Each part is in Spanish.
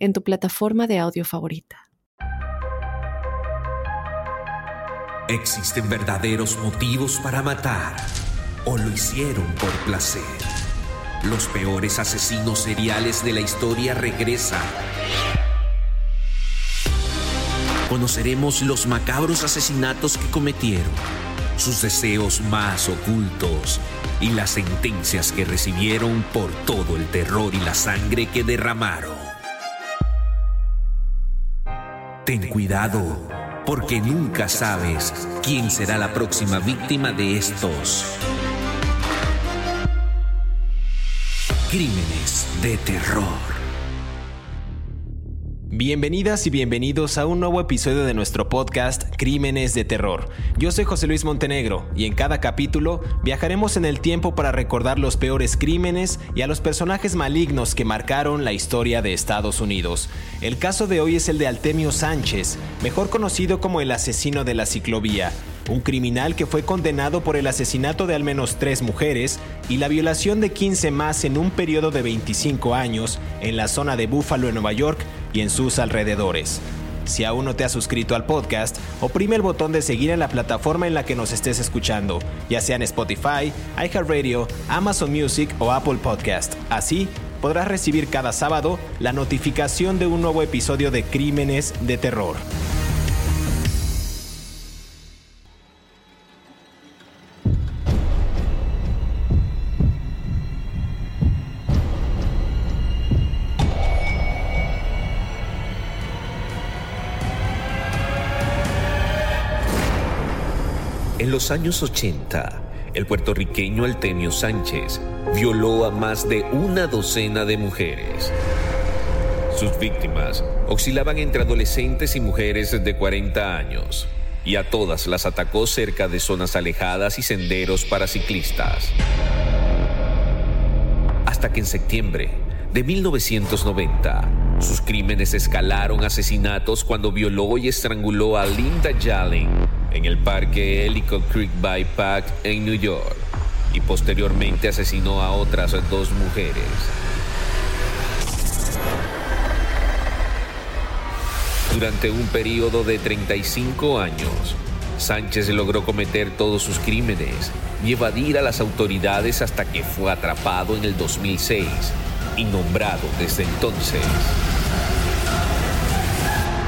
en tu plataforma de audio favorita. ¿Existen verdaderos motivos para matar o lo hicieron por placer? Los peores asesinos seriales de la historia regresan. Conoceremos los macabros asesinatos que cometieron, sus deseos más ocultos y las sentencias que recibieron por todo el terror y la sangre que derramaron. Ten cuidado porque nunca sabes quién será la próxima víctima de estos crímenes de terror. Bienvenidas y bienvenidos a un nuevo episodio de nuestro podcast Crímenes de Terror. Yo soy José Luis Montenegro y en cada capítulo viajaremos en el tiempo para recordar los peores crímenes y a los personajes malignos que marcaron la historia de Estados Unidos. El caso de hoy es el de Altemio Sánchez, mejor conocido como el asesino de la ciclovía, un criminal que fue condenado por el asesinato de al menos tres mujeres y la violación de 15 más en un periodo de 25 años en la zona de Buffalo, en Nueva York y en sus alrededores. Si aún no te has suscrito al podcast, oprime el botón de seguir en la plataforma en la que nos estés escuchando, ya sea en Spotify, iHeartRadio, Amazon Music o Apple Podcast. Así podrás recibir cada sábado la notificación de un nuevo episodio de Crímenes de Terror. Años 80, el puertorriqueño Altemio Sánchez violó a más de una docena de mujeres. Sus víctimas oscilaban entre adolescentes y mujeres de 40 años, y a todas las atacó cerca de zonas alejadas y senderos para ciclistas. Hasta que en septiembre de 1990, sus crímenes escalaron asesinatos cuando violó y estranguló a Linda Jalling en el parque Ellicott Creek Bypass en New York y posteriormente asesinó a otras dos mujeres. Durante un periodo de 35 años, Sánchez logró cometer todos sus crímenes y evadir a las autoridades hasta que fue atrapado en el 2006 y nombrado desde entonces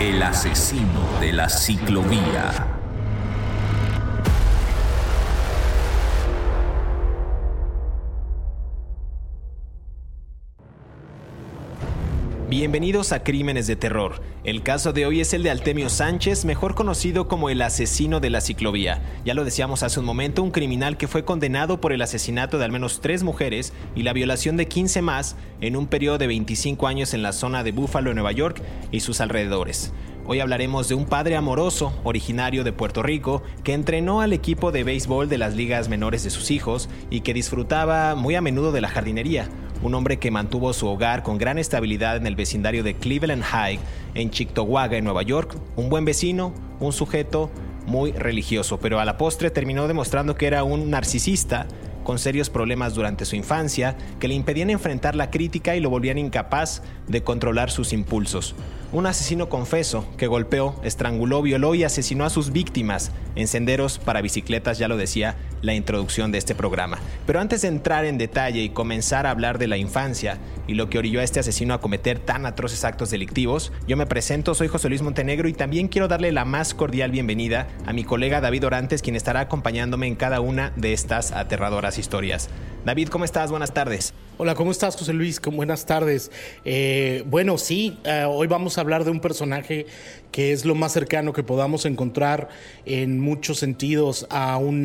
el asesino de la ciclovía. Bienvenidos a Crímenes de Terror. El caso de hoy es el de Altemio Sánchez, mejor conocido como el asesino de la ciclovía. Ya lo decíamos hace un momento, un criminal que fue condenado por el asesinato de al menos tres mujeres y la violación de 15 más en un periodo de 25 años en la zona de Buffalo, Nueva York y sus alrededores. Hoy hablaremos de un padre amoroso, originario de Puerto Rico, que entrenó al equipo de béisbol de las ligas menores de sus hijos y que disfrutaba muy a menudo de la jardinería un hombre que mantuvo su hogar con gran estabilidad en el vecindario de Cleveland High, en Chictawga, en Nueva York, un buen vecino, un sujeto muy religioso, pero a la postre terminó demostrando que era un narcisista con serios problemas durante su infancia que le impedían enfrentar la crítica y lo volvían incapaz de controlar sus impulsos. Un asesino confeso que golpeó, estranguló, violó y asesinó a sus víctimas en senderos para bicicletas, ya lo decía la introducción de este programa. Pero antes de entrar en detalle y comenzar a hablar de la infancia y lo que orilló a este asesino a cometer tan atroces actos delictivos, yo me presento, soy José Luis Montenegro y también quiero darle la más cordial bienvenida a mi colega David Orantes, quien estará acompañándome en cada una de estas aterradoras historias. David, ¿cómo estás? Buenas tardes. Hola, ¿cómo estás, José Luis? Buenas tardes. Eh, bueno, sí, eh, hoy vamos a hablar de un personaje que es lo más cercano que podamos encontrar en muchos sentidos a un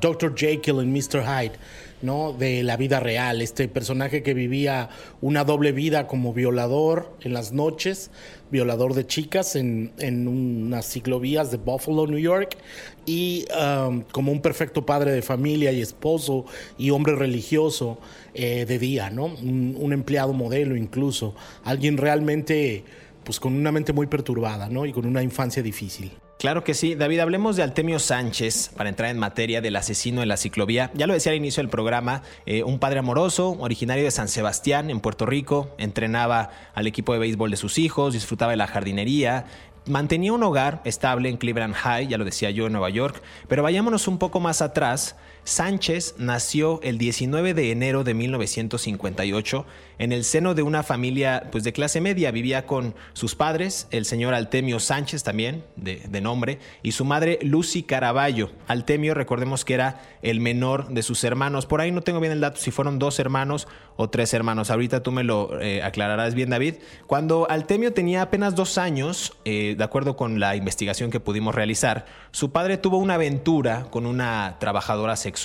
Dr. Jekyll en Mr. Hyde. ¿No? de la vida real, este personaje que vivía una doble vida como violador en las noches, violador de chicas en, unas ciclovías de Buffalo, New York, y um, como un perfecto padre de familia y esposo y hombre religioso eh, de día, ¿no? Un, un, empleado modelo incluso, alguien realmente pues con una mente muy perturbada, ¿no? Y con una infancia difícil. Claro que sí. David, hablemos de Altemio Sánchez para entrar en materia del asesino en la ciclovía. Ya lo decía al inicio del programa, eh, un padre amoroso, originario de San Sebastián, en Puerto Rico, entrenaba al equipo de béisbol de sus hijos, disfrutaba de la jardinería, mantenía un hogar estable en Cleveland High, ya lo decía yo, en Nueva York, pero vayámonos un poco más atrás. Sánchez nació el 19 de enero de 1958 en el seno de una familia pues, de clase media. Vivía con sus padres, el señor Altemio Sánchez también, de, nombre, y su madre Lucy Caraballo. Altemio, recordemos que era el menor de sus hermanos. Por ahí no tengo bien el dato si fueron dos hermanos o tres hermanos. Ahorita tú me lo eh, aclararás bien, David. Cuando Altemio tenía apenas dos años, eh, de acuerdo con la investigación que pudimos realizar, su padre tuvo una aventura con una trabajadora sexual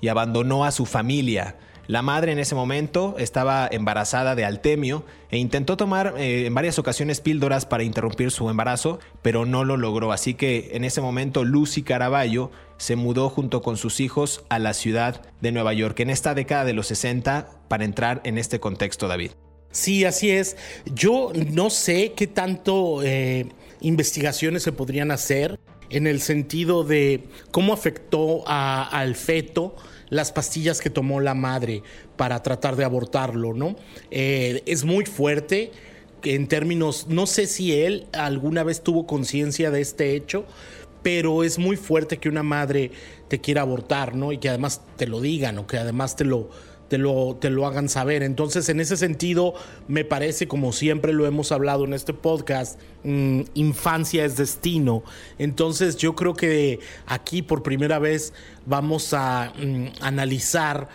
y abandonó a su familia. La madre en ese momento estaba embarazada de Altemio e intentó tomar eh, en varias ocasiones píldoras para interrumpir su embarazo, pero no lo logró. Así que en ese momento Lucy Caraballo se mudó junto con sus hijos a la ciudad de Nueva York en esta década de los 60 para entrar en este contexto, David. Sí, así es. Yo no sé qué tanto eh, investigaciones se podrían hacer en el sentido de cómo afectó al feto las pastillas que tomó la madre para tratar de abortarlo, ¿no? Eh, es muy fuerte en términos, no sé si él alguna vez tuvo conciencia de este hecho, pero es muy fuerte que una madre te quiera abortar, ¿no? Y que además te lo digan o que además te lo te lo, te lo hagan saber. Entonces, en ese sentido, me parece, como siempre lo hemos hablado en este podcast, mm, infancia es destino. Entonces, yo creo que aquí por primera vez vamos a mm, analizar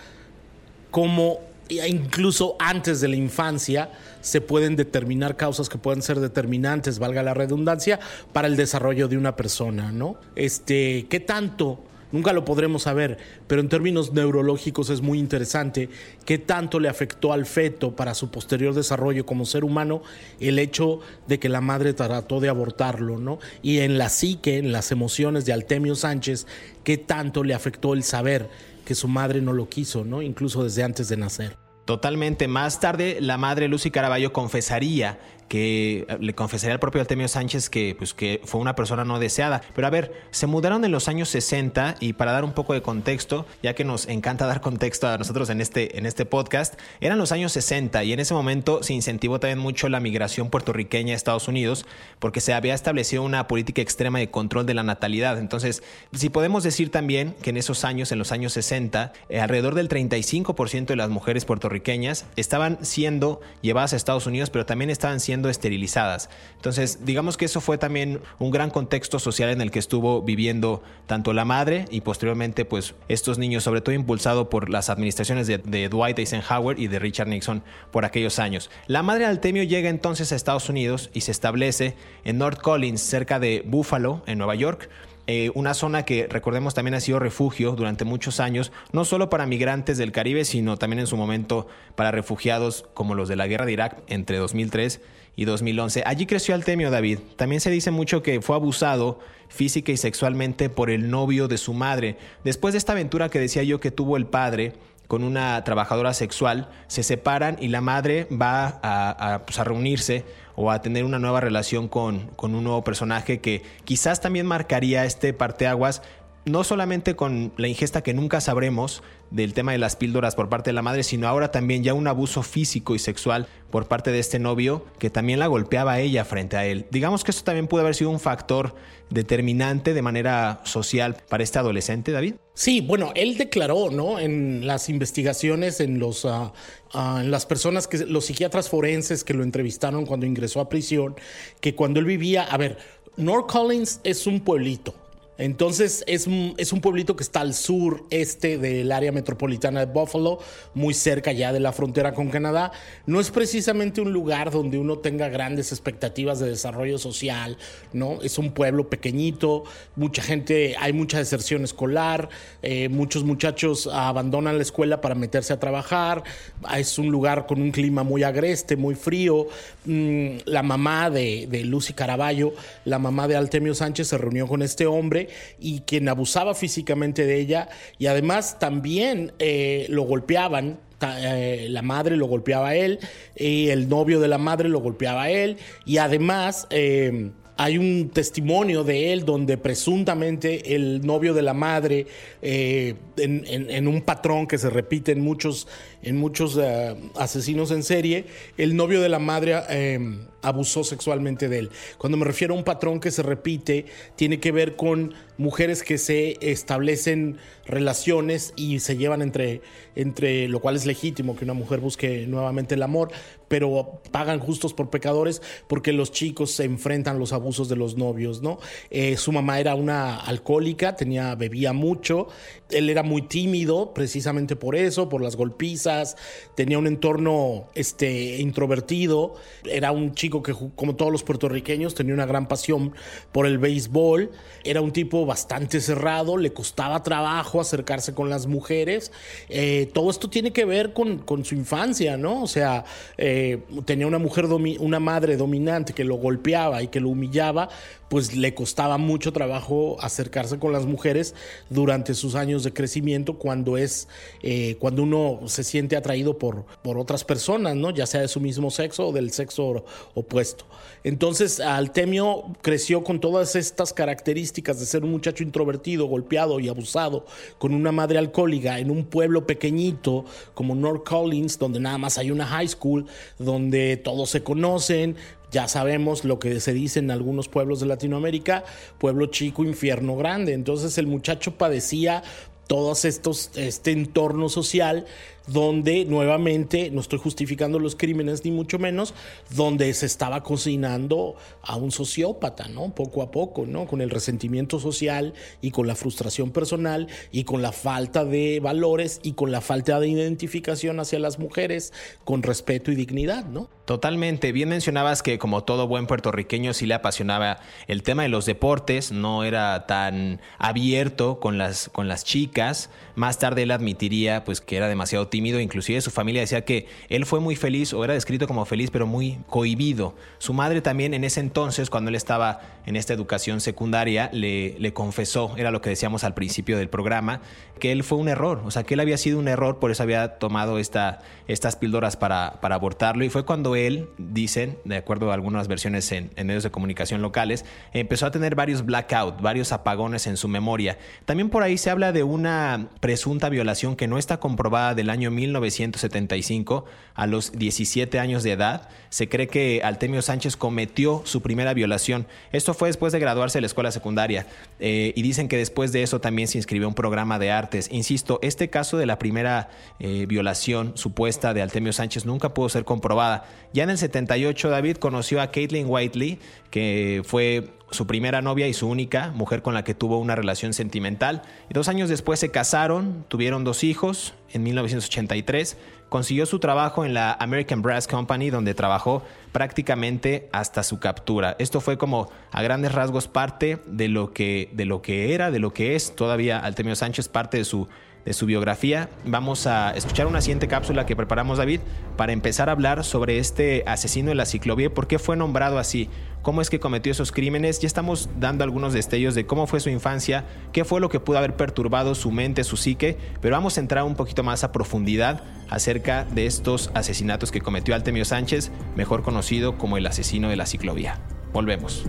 cómo incluso antes de la infancia se pueden determinar causas que pueden ser determinantes, valga la redundancia, para el desarrollo de una persona, ¿no? Este, ¿qué tanto Nunca lo podremos saber, pero en términos neurológicos es muy interesante qué tanto le afectó al feto para su posterior desarrollo como ser humano el hecho de que la madre trató de abortarlo, ¿no? Y en la psique, en las emociones de Altemio Sánchez, qué tanto le afectó el saber que su madre no lo quiso, ¿no? Incluso desde antes de nacer. Totalmente. Más tarde, la madre Lucy Caraballo confesaría que le confesaría al propio Altemio Sánchez que, pues, que fue una persona no deseada. Pero a ver, se mudaron en los años 60 y para dar un poco de contexto, ya que nos encanta dar contexto a nosotros en este, en este podcast, eran los años 60 y en ese momento se incentivó también mucho la migración puertorriqueña a Estados Unidos porque se había establecido una política extrema de control de la natalidad. Entonces, si podemos decir también que en esos años, en los años 60, eh, alrededor del 35% de las mujeres puertorriqueñas estaban siendo llevadas a Estados Unidos, pero también estaban siendo esterilizadas. Entonces, digamos que eso fue también un gran contexto social en el que estuvo viviendo tanto la madre y posteriormente pues estos niños, sobre todo impulsado por las administraciones de, Dwight Eisenhower y de Richard Nixon por aquellos años. La madre Altemio llega entonces a Estados Unidos y se establece en North Collins, cerca de Buffalo, en Nueva York. Eh, una zona que recordemos también ha sido refugio durante muchos años, no solo para migrantes del Caribe, sino también en su momento para refugiados como los de la guerra de Irak entre 2003 y 2011. Allí creció Altemio David. También se dice mucho que fue abusado física y sexualmente por el novio de su madre. Después de esta aventura que decía yo que tuvo el padre con una trabajadora sexual, se separan y la madre va a, pues, reunirse o a tener una nueva relación con, con, un nuevo personaje que quizás también marcaría este parteaguas no solamente con la ingesta que nunca sabremos del tema de las píldoras por parte de la madre, sino ahora también ya un abuso físico y sexual por parte de este novio que también la golpeaba ella frente a él. Digamos que esto también puede haber sido un factor determinante de manera social para este adolescente, David. Sí, bueno, él declaró, ¿no? En las investigaciones, en los, ah, ah, en las personas que, los psiquiatras forenses que lo entrevistaron cuando ingresó a prisión, que cuando él vivía, a ver, North Collins es un pueblito, Entonces es, es, un pueblito que está al sur este del área metropolitana de Buffalo, muy cerca ya de la frontera con Canadá. No es precisamente un lugar donde uno tenga grandes expectativas de desarrollo social, ¿no? Es un pueblo pequeñito, mucha gente, hay mucha deserción escolar, eh, muchos muchachos abandonan la escuela para meterse a trabajar, es un lugar con un clima muy agreste, muy frío. Mm, la mamá de, de Lucy Caraballo, la mamá de Altemio Sánchez, se reunió con este hombre y quien abusaba físicamente de ella y además también eh, lo golpeaban. Eh, la madre lo golpeaba a él y el novio de la madre lo golpeaba a él y además eh, hay un testimonio de él donde presuntamente el novio de la madre, en, un patrón que se repite en muchos, en muchos eh, asesinos en serie, el novio de la madre eh, abusó sexualmente de él. Cuando me refiero a un patrón que se repite, tiene que ver con mujeres que se establecen relaciones y se llevan entre, entre lo cual es legítimo que una mujer busque nuevamente el amor, pero pagan justos por pecadores porque los chicos se enfrentan a los abusos de los novios, ¿no? Eh, su mamá era una alcohólica, tenía, bebía mucho, él era muy tímido precisamente por eso, por las golpizas, tenía un entorno este, introvertido, era un chico que como todos los puertorriqueños tenía una gran pasión por el béisbol, era un tipo bastante cerrado, le costaba trabajo acercarse con las mujeres, eh, todo esto tiene que ver con, con su infancia, ¿no? O sea, eh, tenía una mujer, una madre dominante que lo golpeaba y que lo humillaba, pues le costaba mucho trabajo acercarse con las mujeres durante sus años de crecimiento cuando es eh, cuando uno se siente atraído por, por otras personas, ¿no? ya sea de su mismo sexo o del sexo opuesto. Entonces Altemio creció con todas estas características de ser un muchacho introvertido, golpeado y abusado, con una madre alcohólica en un pueblo pequeñito como North Collins, donde nada más hay una high school, donde todos se conocen, ya sabemos lo que se dice en algunos pueblos de Latinoamérica, pueblo chico, infierno grande. Entonces el muchacho padecía todos estos, este entorno social donde nuevamente, no estoy justificando los crímenes ni mucho menos, donde se estaba cocinando a un sociópata, ¿no? Poco a poco, ¿no? Con el resentimiento social y con la frustración personal y con la falta de valores y con la falta de identificación hacia las mujeres con respeto y dignidad, ¿no? Totalmente. Bien mencionabas que como todo buen puertorriqueño sí le apasionaba el tema de los deportes, no era tan abierto con las, con las chicas. Más tarde él admitiría pues que era demasiado tímido, inclusive su familia decía que él fue muy feliz o era descrito como feliz pero muy cohibido. Su madre también en ese entonces, cuando él estaba en esta educación secundaria, le, le confesó, era lo que decíamos al principio del programa, que él fue un error, o sea que él había sido un error, por eso había tomado esta, estas píldoras para, para abortarlo y fue cuando él, dicen, de acuerdo a algunas versiones en, en medios de comunicación locales, empezó a tener varios blackouts, varios apagones en su memoria. También por ahí se habla de una presunta violación que no está comprobada del año 1975, a los 17 años de edad, se cree que Altemio Sánchez cometió su primera violación. Esto fue después de graduarse de la escuela secundaria eh, y dicen que después de eso también se inscribió a un programa de artes. Insisto, este caso de la primera eh, violación supuesta de Altemio Sánchez nunca pudo ser comprobada. Ya en el 78 David conoció a Caitlin Whiteley, que fue su primera novia y su única mujer con la que tuvo una relación sentimental. Y dos años después se casaron, tuvieron dos hijos. En 1983 consiguió su trabajo en la American Brass Company, donde trabajó prácticamente hasta su captura. Esto fue como a grandes rasgos parte de lo que, de lo que era, de lo que es todavía Altemio Sánchez, parte de su de su biografía. Vamos a escuchar una siguiente cápsula que preparamos, David, para empezar a hablar sobre este asesino de la ciclovía, por qué fue nombrado así, cómo es que cometió esos crímenes. Ya estamos dando algunos destellos de cómo fue su infancia, qué fue lo que pudo haber perturbado su mente, su psique, pero vamos a entrar un poquito más a profundidad acerca de estos asesinatos que cometió Altemio Sánchez, mejor conocido como el asesino de la ciclovía. Volvemos.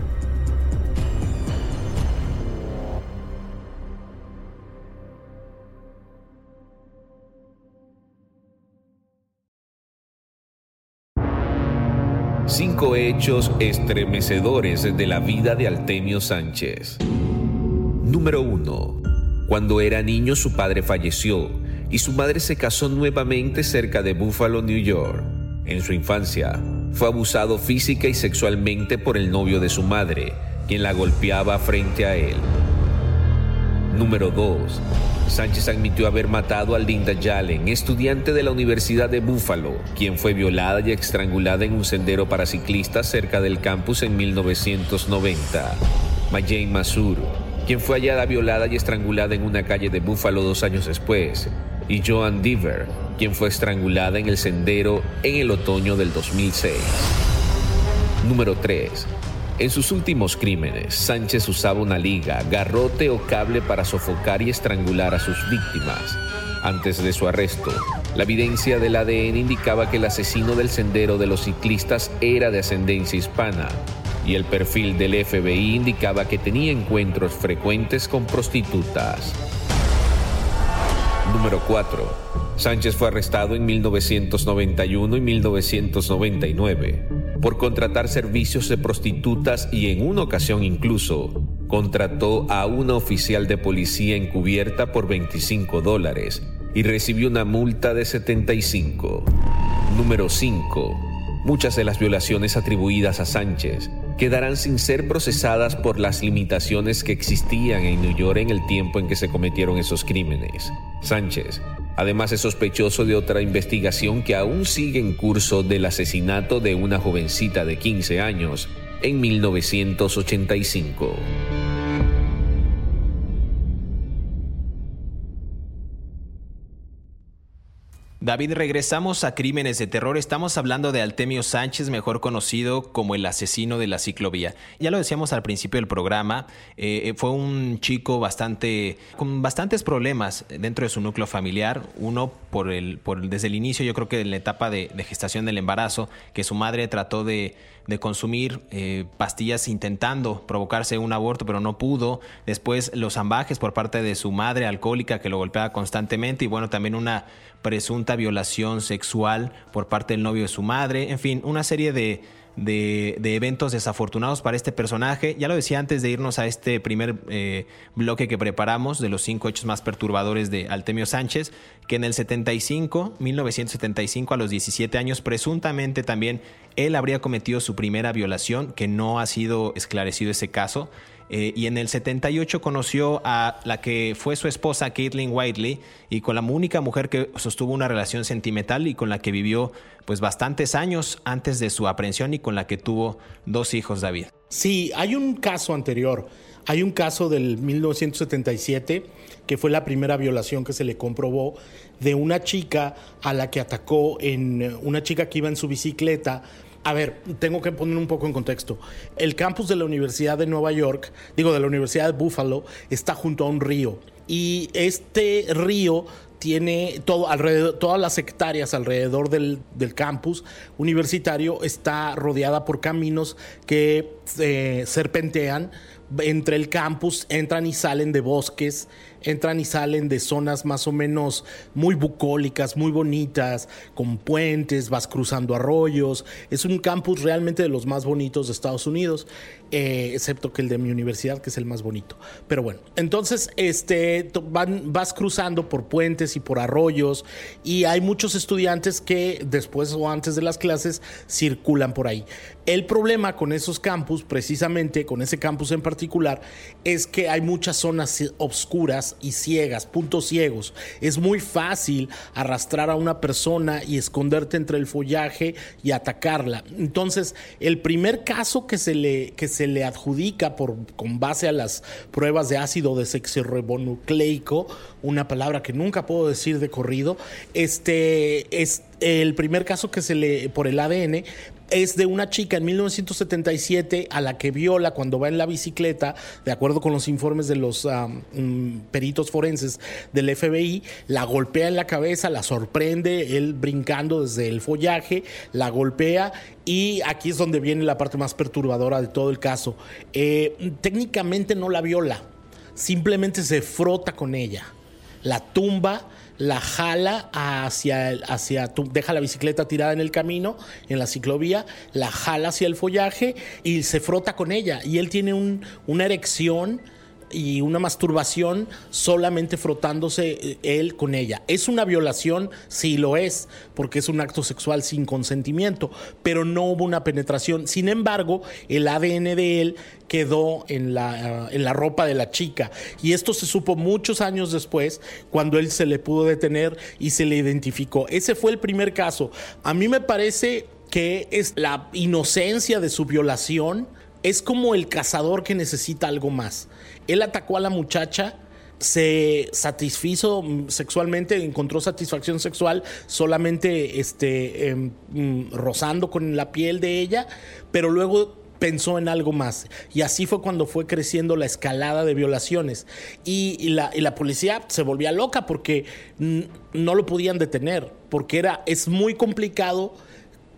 Cinco hechos estremecedores de la vida de Altemio Sánchez. Número 1. Cuando era niño su padre falleció y su madre se casó nuevamente cerca de Buffalo, New York. En su infancia, fue abusado física y sexualmente por el novio de su madre, quien la golpeaba frente a él. Número 2. Sánchez admitió haber matado a Linda Yallen, estudiante de la Universidad de Buffalo, quien fue violada y estrangulada en un sendero para ciclistas cerca del campus en 1990. Mayane Masur, quien fue hallada violada y estrangulada en una calle de Buffalo dos años después, y Joan Deaver, quien fue estrangulada en el sendero en el otoño del 2006. Número 3. En sus últimos crímenes, Sánchez usaba una liga, garrote o cable para sofocar y estrangular a sus víctimas. Antes de su arresto, la evidencia del ADN indicaba que el asesino del sendero de los ciclistas era de ascendencia hispana y el perfil del FBI indicaba que tenía encuentros frecuentes con prostitutas. Número 4. Sánchez fue arrestado en 1991 y 1999 por contratar servicios de prostitutas y en una ocasión incluso contrató a una oficial de policía encubierta por 25 dólares y recibió una multa de 75. Número 5. Muchas de las violaciones atribuidas a Sánchez quedarán sin ser procesadas por las limitaciones que existían en New York en el tiempo en que se cometieron esos crímenes. Sánchez Además es sospechoso de otra investigación que aún sigue en curso del asesinato de una jovencita de 15 años en 1985. David, regresamos a Crímenes de Terror. Estamos hablando de Altemio Sánchez, mejor conocido como el asesino de la ciclovía. Ya lo decíamos al principio del programa, eh, fue un chico bastante con bastantes problemas dentro de su núcleo familiar. Uno por el, por desde el inicio, yo creo que en la etapa de, gestación del embarazo, que su madre trató de, consumir eh, pastillas intentando provocarse un aborto, pero no pudo. Después los ambajes por parte de su madre alcohólica que lo golpeaba constantemente y bueno, también una presunta violación sexual por parte del novio de su madre, en fin, una serie de, eventos desafortunados para este personaje. Ya lo decía antes de irnos a este primer eh, bloque que preparamos de los cinco hechos más perturbadores de Altemio Sánchez, que en el 75, 1975, a los 17 años, presuntamente también él habría cometido su primera violación, que no ha sido esclarecido ese caso. Eh, y en el 78 conoció a la que fue su esposa, Caitlin Whiteley, y con la única mujer que sostuvo una relación sentimental y con la que vivió pues bastantes años antes de su aprehensión y con la que tuvo dos hijos, David. Sí, hay un caso anterior. Hay un caso del 1977 que fue la primera violación que se le comprobó de una chica a la que atacó en una chica que iba en su bicicleta a ver, tengo que poner un poco en contexto. El campus de la Universidad de Nueva York, digo, de la Universidad de Buffalo, está junto a un río. Y este río tiene todo alrededor, todas las hectáreas alrededor del, campus universitario está rodeada por caminos que eh, serpentean entre el campus, entran y salen de bosques entran y salen de zonas más o menos muy bucólicas, muy bonitas, con puentes, vas cruzando arroyos. Es un campus realmente de los más bonitos de Estados Unidos, eh, excepto que el de mi universidad, que es el más bonito. Pero bueno, entonces este, vas cruzando por puentes y por arroyos y hay muchos estudiantes que después o antes de las clases circulan por ahí. El problema con esos campus, precisamente con ese campus en particular, es que hay muchas zonas oscuras y ciegas, puntos ciegos. Es muy fácil arrastrar a una persona y esconderte entre el follaje y atacarla. Entonces, el primer caso que se le, que se le adjudica por, con base a las pruebas de ácido desoxirribonucleico, una palabra que nunca puedo decir de corrido, este es el primer caso que se le por el ADN es de una chica en 1977 a la que viola cuando va en la bicicleta, de acuerdo con los informes de los mm, peritos forenses del FBI, la golpea en la cabeza, la sorprende, él brincando desde el follaje, la golpea y aquí es donde viene la parte más perturbadora de todo el caso. Eh, técnicamente no la viola, simplemente se frota con ella, la tumba la jala hacia, hacia deja la bicicleta tirada en el camino, en la ciclovía, la jala hacia el follaje y se frota con ella. Y él tiene un, una erección y una masturbación solamente frotándose eh, él con ella. ¿Es una violación? Sí lo es, porque es un acto sexual sin consentimiento, pero no hubo una penetración. Sin embargo, el ADN de él quedó en la, en la ropa de la chica. Y esto se supo muchos años después, cuando él se le pudo detener y se le identificó. Ese fue el primer caso. A mí me parece que es la inocencia de su violación. Es como el cazador que necesita algo más. Él atacó a la muchacha se satisfizo sexualmente, encontró satisfacción sexual solamente este, em, mm, rozando con la piel de ella, pero luego pensó en algo más. Y así fue cuando fue creciendo la escalada de violaciones. Y, la, y la, policía se volvía loca porque no lo podían detener, porque era, es muy complicado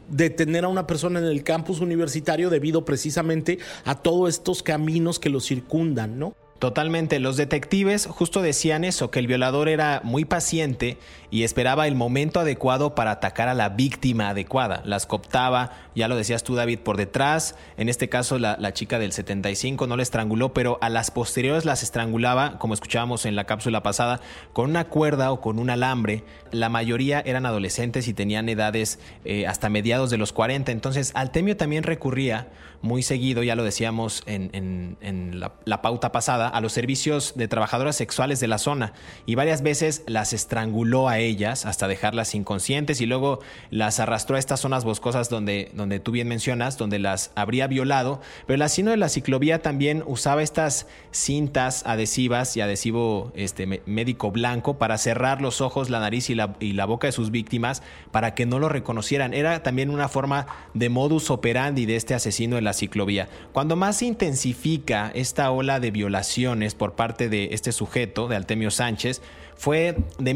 detener a una persona en el campus universitario debido precisamente a todos estos caminos que lo circundan, ¿no? Totalmente, los detectives justo decían eso, que el violador era muy paciente y esperaba el momento adecuado para atacar a la víctima adecuada. Las cooptaba, ya lo decías tú David, por detrás, en este caso la, chica del 75 no la estranguló, pero a las posteriores las estrangulaba, como escuchábamos en la cápsula pasada, con una cuerda o con un alambre. La mayoría eran adolescentes y tenían edades eh, hasta mediados de los 40, entonces Altemio también recurría muy seguido, ya lo decíamos en, la pauta pasada, a los servicios de trabajadoras sexuales de la zona y varias veces las estranguló a ellas hasta dejarlas inconscientes y luego las arrastró a estas zonas boscosas donde, donde tú bien mencionas, donde las habría violado. Pero el asesino de la ciclovía también usaba estas cintas adhesivas y adhesivo este, médico blanco para cerrar los ojos, la nariz y la, y la boca de sus víctimas para que no lo reconocieran. Era también una forma de modus operandi de este asesino de la ciclovía. Cuando más se intensifica esta ola de violación, por parte de este sujeto, de Altemio Sánchez, fue de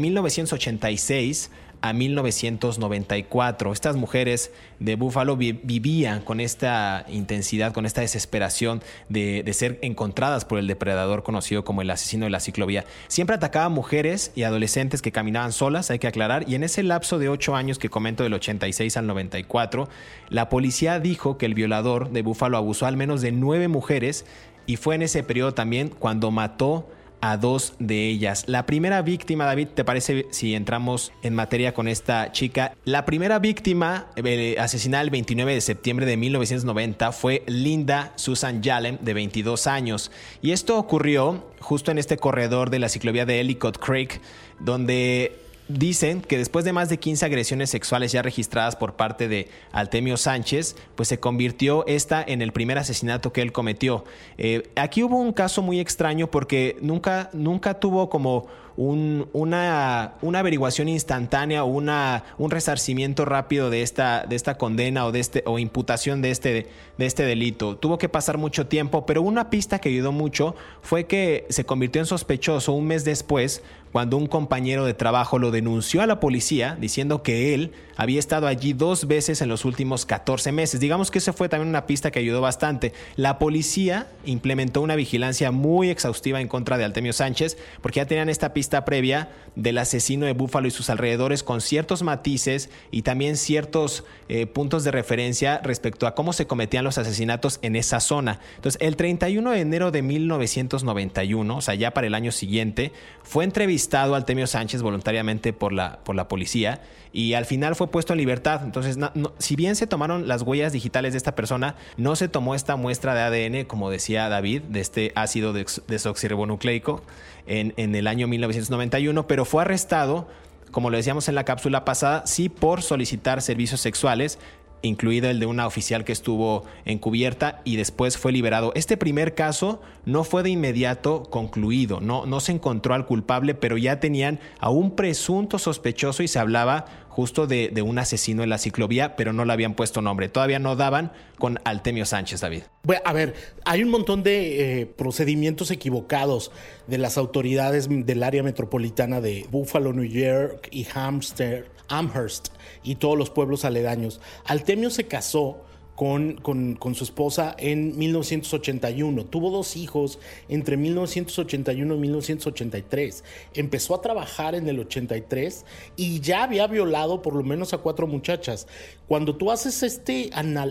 1986 a 1994. Estas mujeres de Búfalo vivían con esta intensidad, con esta desesperación de, ser encontradas por el depredador conocido como el asesino de la ciclovía. Siempre atacaba mujeres y adolescentes que caminaban solas, hay que aclarar, y en ese lapso de ocho años que comento del 86 al 94, la policía dijo que el violador de Búfalo abusó al menos de nueve mujeres y fue en ese periodo también cuando mató a dos de ellas. La primera víctima, David, ¿te parece si entramos en materia con esta chica? La primera víctima eh, asesinada el 29 de septiembre de 1990 fue Linda Susan Yalem, de 22 años. Y esto ocurrió justo en este corredor de la ciclovía de Ellicott Creek, donde Dicen que después de más de 15 agresiones sexuales ya registradas por parte de Altemio Sánchez, pues se convirtió esta en el primer asesinato que él cometió. Eh, aquí hubo un caso muy extraño porque nunca, nunca tuvo como una, averiguación instantánea o un resarcimiento rápido de esta, de esta condena o, de este, o imputación de este, de este delito. Tuvo que pasar mucho tiempo, pero una pista que ayudó mucho fue que se convirtió en sospechoso un mes después cuando un compañero de trabajo lo denunció a la policía diciendo que él había estado allí dos veces en los últimos 14 meses. Digamos que esa fue también una pista que ayudó bastante. La policía implementó una vigilancia muy exhaustiva en contra de Altemio Sánchez porque ya tenían esta pista previa del asesino de Búfalo y sus alrededores con ciertos matices y también ciertos eh, puntos de referencia respecto a cómo se cometían los asesinatos en esa zona. Entonces, el 31 de enero de 1991, o sea, ya para el año siguiente, fue entrevistado al Temio Sánchez voluntariamente por la, por la policía y al final fue puesto en libertad. Entonces, si bien se tomaron las huellas digitales de esta persona, no se tomó esta muestra de ADN, como decía David, de este ácido desoxirribonucleico en, el año 1991, pero fue arrestado como lo decíamos en la cápsula pasada, sí por solicitar servicios sexuales incluido el de una oficial que estuvo encubierta y después fue liberado. Este primer caso no fue de inmediato concluido, no, no se encontró al culpable, pero ya tenían a un presunto sospechoso y se hablaba justo de, un asesino en la ciclovía, pero no le habían puesto nombre. Todavía no daban con Altemio Sánchez, David. Bueno, a ver, hay un montón de eh, procedimientos equivocados de las autoridades del área metropolitana de Buffalo, New York y Hamster, Amherst y todos los pueblos aledaños. Altemio se casó con, con, su esposa en 1981. Tuvo dos hijos entre 1981 y 1983. Empezó a trabajar en el 83 y ya había violado por lo menos a cuatro muchachas. Cuando tú haces este,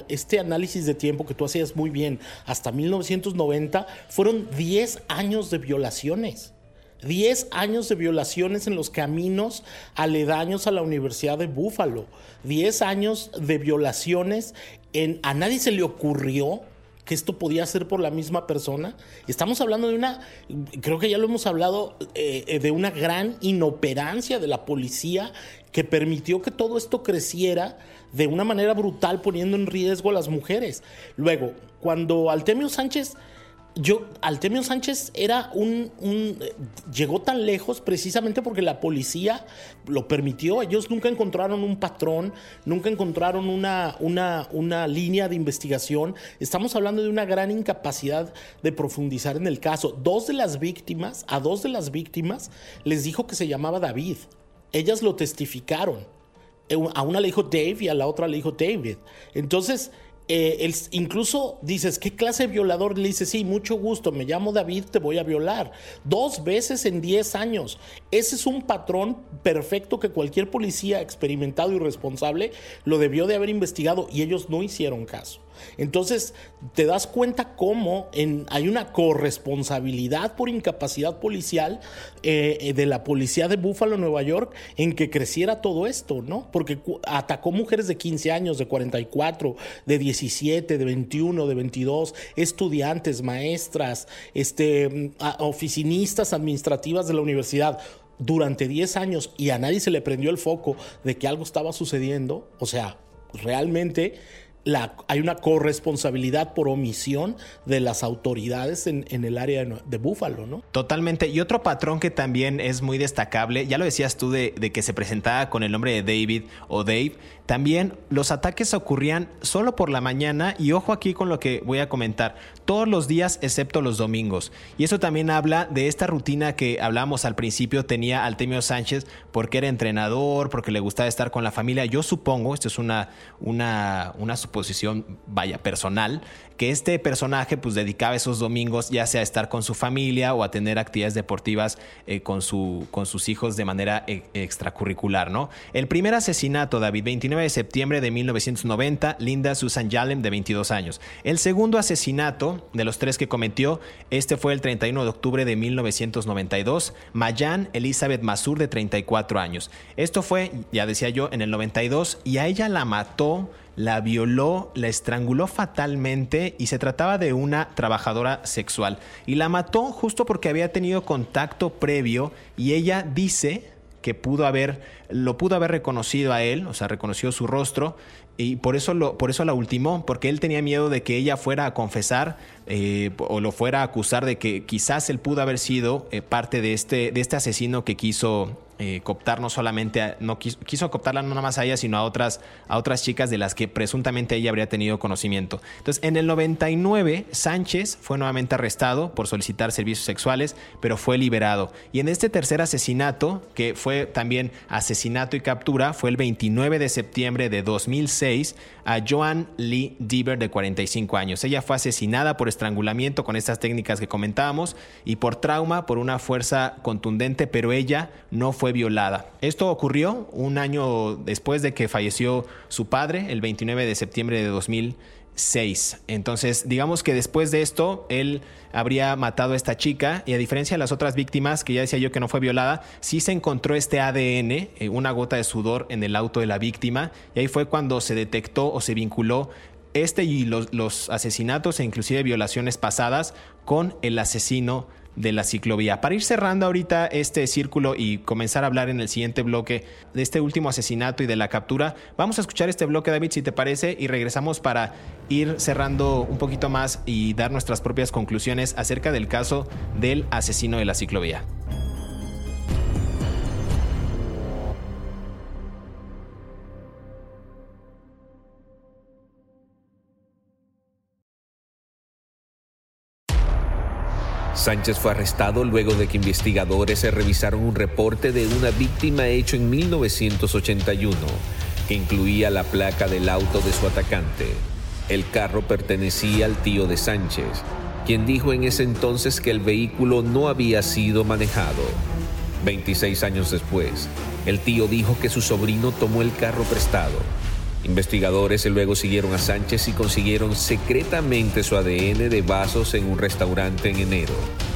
este análisis de tiempo que tú hacías muy bien hasta 1990, fueron 10 años de violaciones. 10 años de violaciones en los caminos aledaños a la Universidad de Búfalo. 10 años de violaciones en... A nadie se le ocurrió que esto podía ser por la misma persona. Estamos hablando de una, creo que ya lo hemos hablado, eh, de una gran inoperancia de la policía que permitió que todo esto creciera de una manera brutal poniendo en riesgo a las mujeres. Luego, cuando Altemio Sánchez yo, Altemio Sánchez era un, llegó tan lejos precisamente porque la policía lo permitió. Ellos nunca encontraron un patrón, nunca encontraron una, una, una línea de investigación. Estamos hablando de una gran incapacidad de profundizar en el caso. Dos de las víctimas, a dos de las víctimas, les dijo que se llamaba David. Ellas lo testificaron. A una le dijo Dave y a la otra le dijo David. Entonces, eh, incluso dices, ¿qué clase de violador? Le dice, sí, mucho gusto, me llamo David, te voy a violar. Dos veces en 10 años. Ese es un patrón perfecto que cualquier policía experimentado y responsable lo debió de haber investigado y ellos no hicieron caso. Entonces, te das cuenta cómo hay una corresponsabilidad por incapacidad policial eh, eh, de la policía de Buffalo, Nueva York, en que creciera todo esto, ¿no? Porque atacó mujeres de 15 años, de 44, de 17, de 21, de 22, estudiantes, maestras, este, oficinistas administrativas de la universidad durante 10 años y a nadie se le prendió el foco de que algo estaba sucediendo, o sea, realmente hay una corresponsabilidad por omisión de las autoridades en, el área de, Búfalo, ¿no? Totalmente. Y otro patrón que también es muy destacable, ya lo decías tú de, de que se presentaba con el nombre de David o Dave, también los ataques ocurrían solo por la mañana y ojo aquí con lo que voy a comentar, todos los días excepto los domingos. Y eso también habla de esta rutina que hablamos al principio tenía Altemio Sánchez porque era entrenador, porque le gustaba estar con la familia. Yo supongo, esto es una, una, una vaya, personal, que este personaje pues dedicaba esos domingos ya sea a estar con su familia o a tener actividades deportivas eh, con, su, con sus hijos de manera eh, extracurricular, ¿no? El primer asesinato, David, 29 de septiembre de 1990, Linda Susan Yalem, de 22 años. El segundo asesinato de los tres que cometió, este fue el 31 de octubre de 1992, Mayan Elizabeth Masur, de 34 años. Esto fue, ya decía yo, en el 92 y a ella la mató la violó, la estranguló fatalmente y se trataba de una trabajadora sexual. Y la mató justo porque había tenido contacto previo y ella dice que pudo haber, lo pudo haber reconocido a él, o sea, reconoció su rostro y por eso, lo, por eso la ultimó, porque él tenía miedo de que ella fuera a confesar eh, o lo fuera a acusar de que quizás él pudo haber sido eh, parte de este, de este asesino que quiso eh, no solamente, no quiso, quiso, cooptarla no nada más a ella, sino a otras, a otras chicas de las que presuntamente ella habría tenido conocimiento. Entonces, en el 99, Sánchez fue nuevamente arrestado por solicitar servicios sexuales, pero fue liberado. Y en este tercer asesinato, que fue también asesinato y captura, fue el 29 de septiembre de 2006 a Joan Lee Deaver de 45 años. Ella fue asesinada por estrangulamiento con estas técnicas que comentábamos y por trauma por una fuerza contundente, pero ella no fue violada. Esto ocurrió un año después de que falleció su padre, el 29 de septiembre de 2006. Entonces, digamos que después de esto, él habría matado a esta chica y a diferencia de las otras víctimas, que ya decía yo que no fue violada, sí se encontró este ADN, eh, una gota de sudor en el auto de la víctima y ahí fue cuando se detectó o se vinculó este y los, los asesinatos e inclusive violaciones pasadas con el asesino de la ciclovía. Para ir cerrando ahorita este círculo y comenzar a hablar en el siguiente bloque de este último asesinato y de la captura, vamos a escuchar este bloque, David, si te parece, y regresamos para ir cerrando un poquito más y dar nuestras propias conclusiones acerca del caso del asesino de la ciclovía. Sánchez fue arrestado luego de que investigadores revisaron un reporte de una víctima hecho en 1981 que incluía la placa del auto de su atacante. El carro pertenecía al tío de Sánchez, quien dijo en ese entonces que el vehículo no había sido manejado. 26 años después, el tío dijo que su sobrino tomó el carro prestado Investigadores luego siguieron a Sánchez y consiguieron secretamente su ADN de vasos en un restaurante en enero.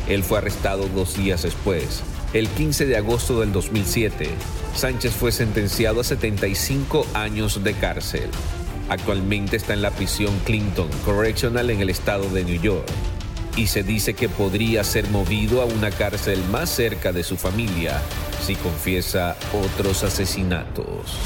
Él fue arrestado dos días después. El 15 de agosto del 2007, Sánchez fue sentenciado a 75 años de cárcel. Actualmente está en la prisión Clinton Correctional en el estado de New York y se dice que podría ser movido a una cárcel más cerca de su familia si confiesa otros asesinatos.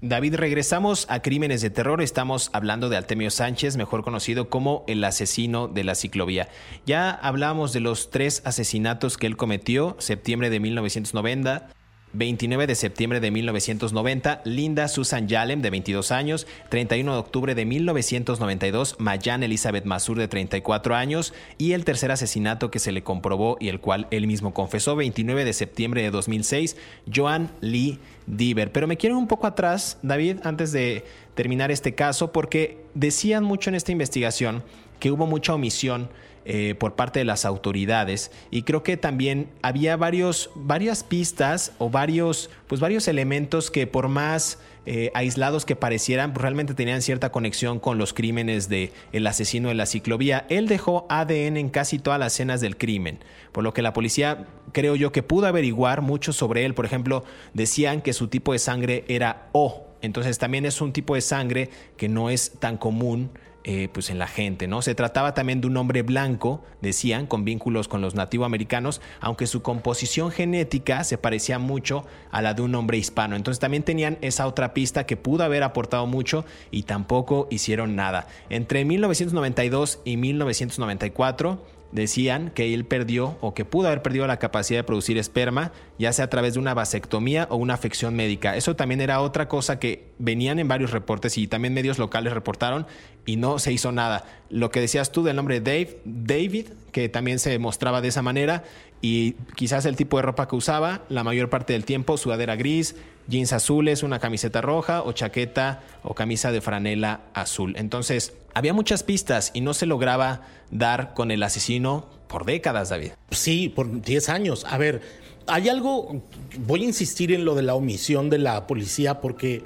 David, regresamos a Crímenes de Terror. Estamos hablando de Altemio Sánchez, mejor conocido como el asesino de la ciclovía. Ya hablamos de los tres asesinatos que él cometió, septiembre de 1990, 29 de septiembre de 1990, Linda Susan Yalem, de 22 años, 31 de octubre de 1992, Mayan Elizabeth Masur, de 34 años, y el tercer asesinato que se le comprobó y el cual él mismo confesó, 29 de septiembre de 2006, Joan Lee Diver. Pero me quiero un poco atrás, David, antes de terminar este caso, porque decían mucho en esta investigación que hubo mucha omisión eh, por parte de las autoridades y creo que también había varios, varias pistas o varios, pues varios elementos que por más eh, aislados que parecieran, pues realmente tenían cierta conexión con los crímenes de el asesino de la ciclovía. Él dejó ADN en casi todas las escenas del crimen, por lo que la policía creo yo que pudo averiguar mucho sobre él. Por ejemplo, decían que su tipo de sangre era O. Entonces también es un tipo de sangre que no es tan común eh, pues en la gente, ¿no? Se trataba también de un hombre blanco, decían, con vínculos con los nativoamericanos, aunque su composición genética se parecía mucho a la de un hombre hispano. Entonces también tenían esa otra pista que pudo haber aportado mucho y tampoco hicieron nada. Entre 1992 y 1994 decían que él perdió o que pudo haber perdido la capacidad de producir esperma, ya sea a través de una vasectomía o una afección médica. Eso también era otra cosa que venían en varios reportes y también medios locales reportaron y no se hizo nada. Lo que decías tú del nombre Dave, David, que también se mostraba de esa manera y quizás el tipo de ropa que usaba, la mayor parte del tiempo sudadera gris, jeans azules, una camiseta roja o chaqueta o camisa de franela azul. Entonces, había muchas pistas y no se lograba dar con el asesino por décadas, David. Sí, por 10 años. A ver, hay algo, voy a insistir en lo de la omisión de la policía porque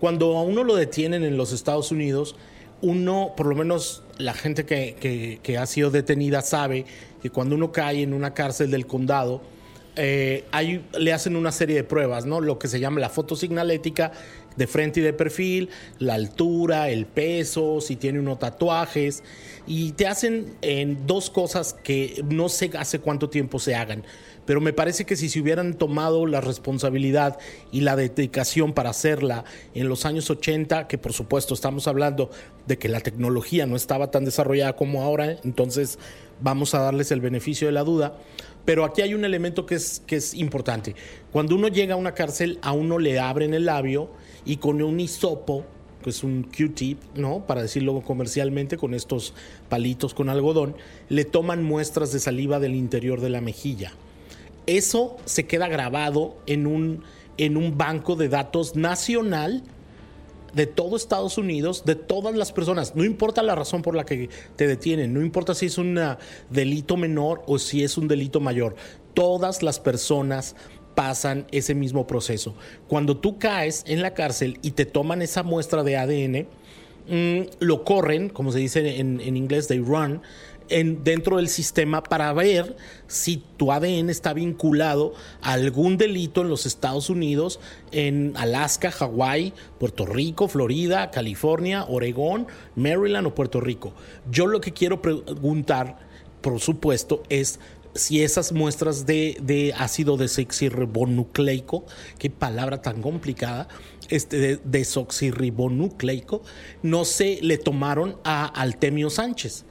cuando a uno lo detienen en los Estados Unidos, uno, por lo menos la gente que, ha sido detenida sabe que cuando uno cae en una cárcel del condado, eh, le hacen una serie de pruebas, ¿no? Lo que se llama la fotosignalética de frente y de perfil, la altura, el peso, si tiene unos tatuajes, y te hacen en dos cosas que no sé hace cuánto tiempo se hagan, pero me parece que si se hubieran tomado la responsabilidad y la dedicación para hacerla en los años 80, que por supuesto estamos hablando de que la tecnología no estaba tan desarrollada como ahora, entonces vamos a darles el beneficio de la duda, pero aquí hay un elemento que es, importante. Cuando uno llega a una cárcel, a uno le abren el labio y con un hisopo, que es un Q-tip, ¿no? Para decirlo comercialmente, con estos palitos con algodón, le toman muestras de saliva del interior de la mejilla. Eso se queda grabado en un, en un banco de datos nacional de todo Estados Unidos, de todas las personas, no importa la razón por la que te detienen, no importa si es un delito menor o si es un delito mayor, todas las personas pasan ese mismo proceso. Cuando tú caes en la cárcel y te toman esa muestra de ADN, mm, lo corren, como se dice en, inglés, they run, en, dentro del sistema para ver si tu ADN está vinculado a algún delito en los Estados Unidos, en Alaska, Hawái, Puerto Rico, Florida, California, Oregón, Maryland o Puerto Rico. Yo lo que quiero preguntar, por supuesto, es si esas muestras de, ácido desoxirribonucleico, qué palabra tan complicada, este de desoxirribonucleico, no se le tomaron a Altemio Sánchez.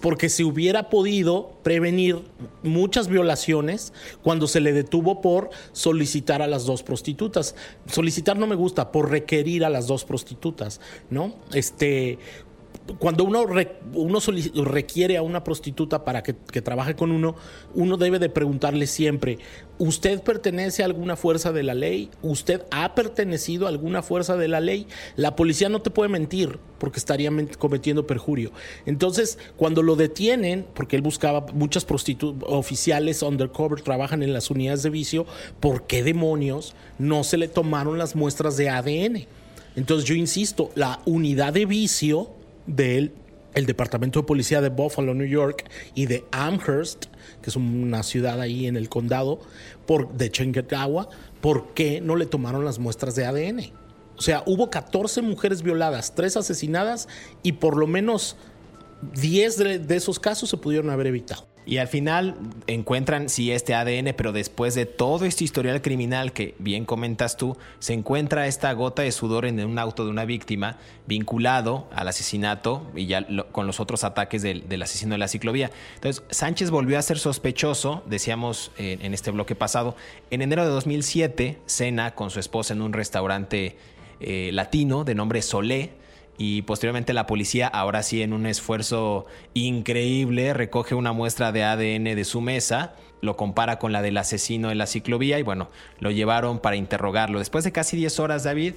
Porque se hubiera podido prevenir muchas violaciones cuando se le detuvo por solicitar a las dos prostitutas. Solicitar no me gusta, por requerir a las dos prostitutas, ¿no? Este, cuando uno, uno requiere a una prostituta para que, trabaje con uno, uno debe de preguntarle siempre, ¿usted pertenece a alguna fuerza de la ley? ¿Usted ha pertenecido a alguna fuerza de la ley? La policía no te puede mentir porque estaría cometiendo perjurio. Entonces, cuando lo detienen, porque él buscaba muchas prostitutas oficiales undercover, trabajan en las unidades de vicio, ¿por qué demonios no se le tomaron las muestras de ADN? Entonces yo insisto, la unidad de vicio de él el Departamento de Policía de Buffalo, New York, y de Amherst, que es una ciudad ahí en el condado por, de Chingatagua, ¿por qué no le tomaron las muestras de ADN? O sea, hubo 14 mujeres violadas, 3 asesinadas y por lo menos 10 de esos casos se pudieron haber evitado. Y al final encuentran sí este ADN, pero después de todo este historial criminal que bien comentas tú, se encuentra esta gota de sudor en un auto de una víctima vinculado al asesinato y ya con los otros ataques del, asesino de la ciclovía. Entonces, Sánchez volvió a ser sospechoso, decíamos en este bloque pasado. En enero de 2007, cena con su esposa en un restaurante eh, latino de nombre Solé y posteriormente la policía, ahora sí en un esfuerzo increíble, recoge una muestra de ADN de su mesa, lo compara con la del asesino en la ciclovía y bueno, lo llevaron para interrogarlo. Después de casi 10 horas, David,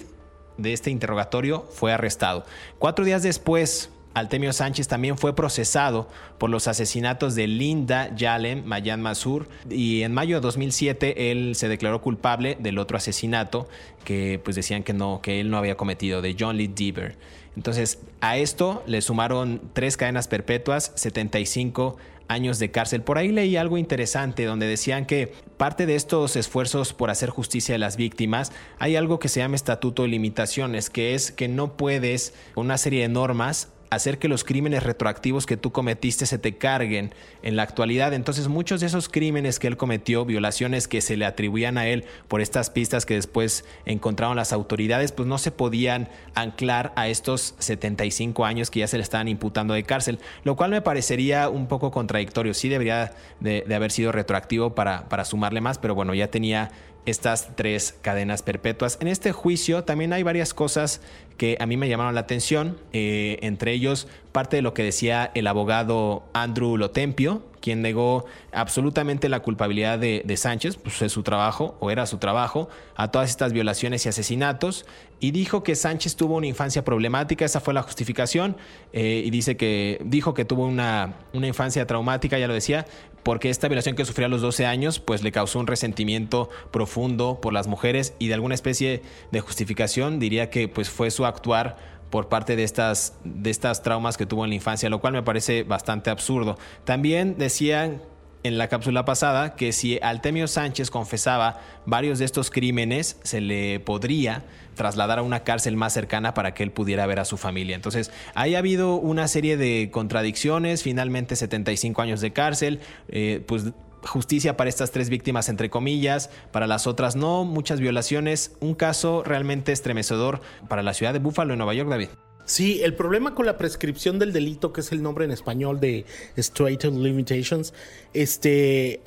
de este interrogatorio, fue arrestado. Cuatro días después, Altemio Sánchez también fue procesado por los asesinatos de Linda Yalem Mayan Masur y en mayo de 2007 él se declaró culpable del otro asesinato que pues decían que no que él no había cometido de John Lee Deaver. Entonces, a esto le sumaron tres cadenas perpetuas, 75 años de cárcel. Por ahí leí algo interesante donde decían que parte de estos esfuerzos por hacer justicia a las víctimas, hay algo que se llama estatuto de limitaciones, que es que no puedes, una serie de normas, hacer que los crímenes retroactivos que tú cometiste se te carguen en la actualidad. Entonces muchos de esos crímenes que él cometió, violaciones que se le atribuían a él por estas pistas que después encontraron las autoridades, pues no se podían anclar a estos 75 años que ya se le estaban imputando de cárcel, lo cual me parecería un poco contradictorio. Sí debería de, haber sido retroactivo para, para sumarle más, pero bueno, ya tenía estas tres cadenas perpetuas. En este juicio también hay varias cosas que a mí me llamaron la atención, eh, entre ellos parte de lo que decía el abogado Andrew Lotempio, quien negó absolutamente la culpabilidad de, Sánchez, pues es su trabajo o era su trabajo, a todas estas violaciones y asesinatos, y dijo que Sánchez tuvo una infancia problemática, esa fue la justificación, eh, y dice que dijo que tuvo una, una infancia traumática, ya lo decía, porque esta violación que sufrió a los 12 años, pues le causó un resentimiento profundo por las mujeres y de alguna especie de justificación diría que pues fue su actuar por parte de estas, de estas traumas que tuvo en la infancia, lo cual me parece bastante absurdo. También decían en la cápsula pasada que si Altemio Sánchez confesaba varios de estos crímenes, se le podría trasladar a una cárcel más cercana para que él pudiera ver a su familia. Entonces, ahí ha habido una serie de contradicciones, finalmente 75 años de cárcel, eh, pues justicia para estas tres víctimas, entre comillas, para las otras no, muchas violaciones, un caso realmente estremecedor para la ciudad de Búfalo, en Nueva York, David. Sí, el problema con la prescripción del delito, que es el nombre en español de Straight Limitations, este,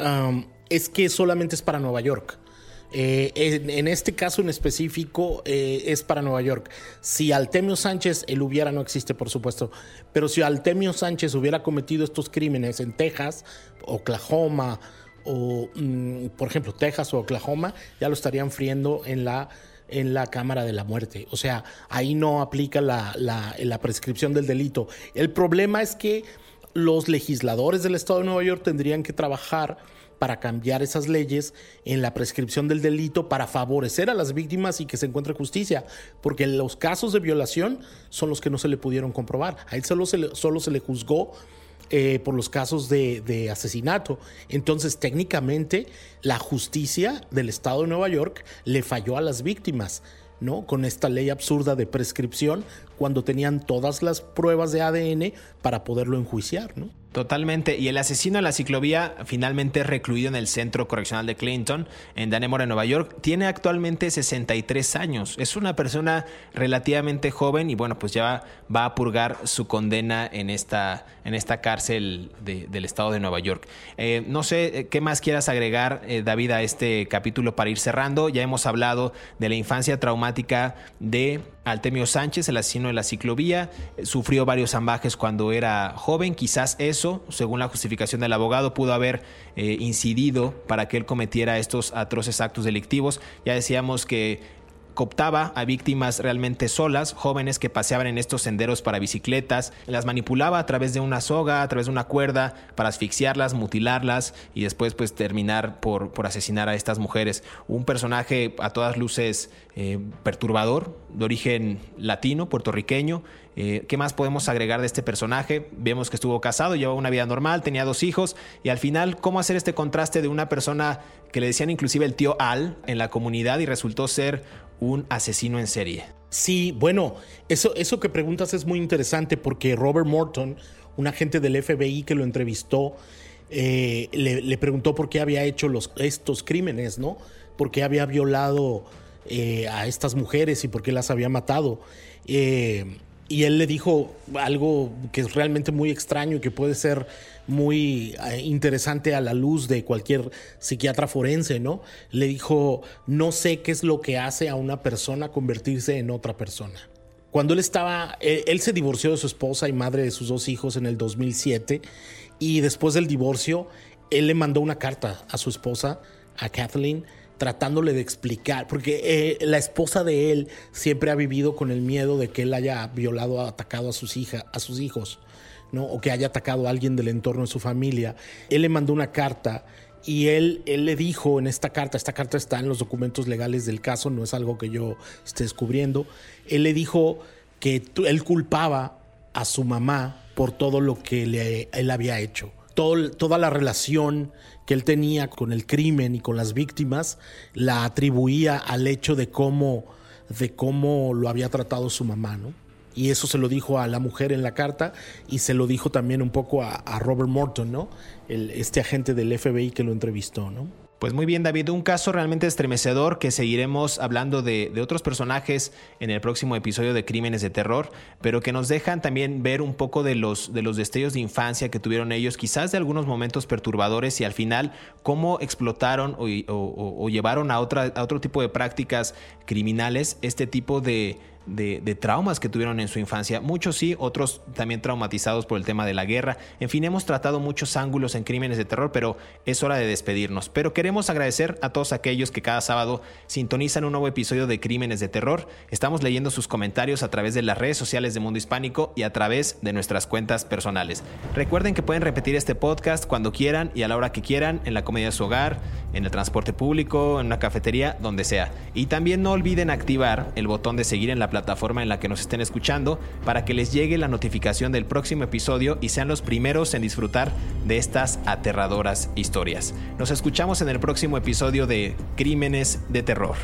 es que solamente es para Nueva York. Eh, en, este caso en específico eh, es para Nueva York. Si Altemio Sánchez, él hubiera, no existe por supuesto, pero si Altemio Sánchez hubiera cometido estos crímenes en Texas, Oklahoma, o mm, por ejemplo Texas o Oklahoma, ya lo estarían friendo en la en la Cámara de la Muerte. O sea, ahí no aplica la, la prescripción del delito. El problema es que los legisladores del Estado de Nueva York tendrían que trabajar para cambiar esas leyes en la prescripción del delito para favorecer a las víctimas y que se encuentre justicia, porque los casos de violación son los que no se le pudieron comprobar. A él solo se le, solo se le juzgó eh, por los casos de, de, asesinato. Entonces, técnicamente, la justicia del Estado de Nueva York le falló a las víctimas. ¿no? Con esta ley absurda de prescripción cuando tenían todas las pruebas de ADN para poderlo enjuiciar, ¿no? Totalmente. Y el asesino de la ciclovía, finalmente recluido en el Centro Correccional de Clinton, en Dannemora, Nueva York, tiene actualmente 63 años. Es una persona relativamente joven y bueno, pues ya va, a purgar su condena en esta, en esta cárcel del estado de Nueva York. Eh, no sé eh, qué más quieras agregar, eh, David, a este capítulo para ir cerrando. Ya hemos hablado de la infancia traumática de Altemio Sánchez, el asesino de la ciclovía, sufrió varios ambajes cuando era joven. Quizás eso, según la justificación del abogado, pudo haber eh, incidido para que él cometiera estos atroces actos delictivos. Ya decíamos que cooptaba a víctimas realmente solas, jóvenes que paseaban en estos senderos para bicicletas, las manipulaba a través de una soga, a través de una cuerda, para asfixiarlas, mutilarlas y después pues terminar por, por asesinar a estas mujeres. Un personaje a todas luces eh, perturbador, de origen latino, puertorriqueño. Eh, ¿Qué más podemos agregar de este personaje? Vemos que estuvo casado, llevaba una vida normal, tenía dos hijos y al final, ¿cómo hacer este contraste de una persona que le decían inclusive el tío Al en la comunidad y resultó ser un asesino en serie? Sí, bueno, eso, eso que preguntas es muy interesante porque Robert Morton, un agente del FBI que lo entrevistó, eh, le, preguntó por qué había hecho los, estos crímenes, ¿no? Por qué había violado eh, a estas mujeres y por qué las había matado. Eh, y él le dijo algo que es realmente muy extraño y que puede ser muy eh, interesante a la luz de cualquier psiquiatra forense, ¿no? Le dijo, no sé qué es lo que hace a una persona convertirse en otra persona. Cuando él estaba, él, se divorció de su esposa y madre de sus dos hijos en el 2007 y después del divorcio, él le mandó una carta a su esposa, a Kathleen, tratándole de explicar, porque eh, la esposa de él siempre ha vivido con el miedo de que él haya violado atacado a sus, hijas, a sus hijos, ¿no? o que haya atacado a alguien del entorno de su familia. Él le mandó una carta y él, él le dijo en esta carta, esta carta está en los documentos legales del caso, no es algo que yo esté descubriendo, él le dijo que él culpaba a su mamá por todo lo que le, él había hecho. toda la relación que él tenía con el crimen y con las víctimas la atribuía al hecho de cómo, de cómo lo había tratado su mamá, ¿no? Y eso se lo dijo a la mujer en la carta y se lo dijo también un poco a, a Robert Morton, ¿no? El, este agente del FBI que lo entrevistó, ¿no? Pues muy bien, David, un caso realmente estremecedor que seguiremos hablando de, otros personajes en el próximo episodio de Crímenes de Terror, pero que nos dejan también ver un poco de los, de los destellos de infancia que tuvieron ellos, quizás de algunos momentos perturbadores y al final cómo explotaron o, llevaron a, otra, a otro tipo de prácticas criminales este tipo de de, traumas que tuvieron en su infancia. Muchos sí, otros también traumatizados por el tema de la guerra. En fin, hemos tratado muchos ángulos en crímenes de terror, pero es hora de despedirnos. Pero queremos agradecer a todos aquellos que cada sábado sintonizan un nuevo episodio de Crímenes de Terror. Estamos leyendo sus comentarios a través de las redes sociales de Mundo Hispánico y a través de nuestras cuentas personales. Recuerden que pueden repetir este podcast cuando quieran y a la hora que quieran, en la comedia de su hogar, en el transporte público, en una cafetería, donde sea. Y también no olviden activar el botón de seguir en la plataforma en la que nos estén escuchando para que les llegue la notificación del próximo episodio y sean los primeros en disfrutar de estas aterradoras historias. Nos escuchamos en el próximo episodio de Crímenes de Terror.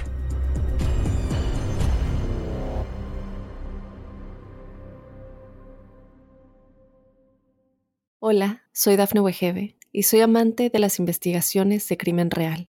Hola, soy Dafne Wegebe y soy amante de las investigaciones de crimen real.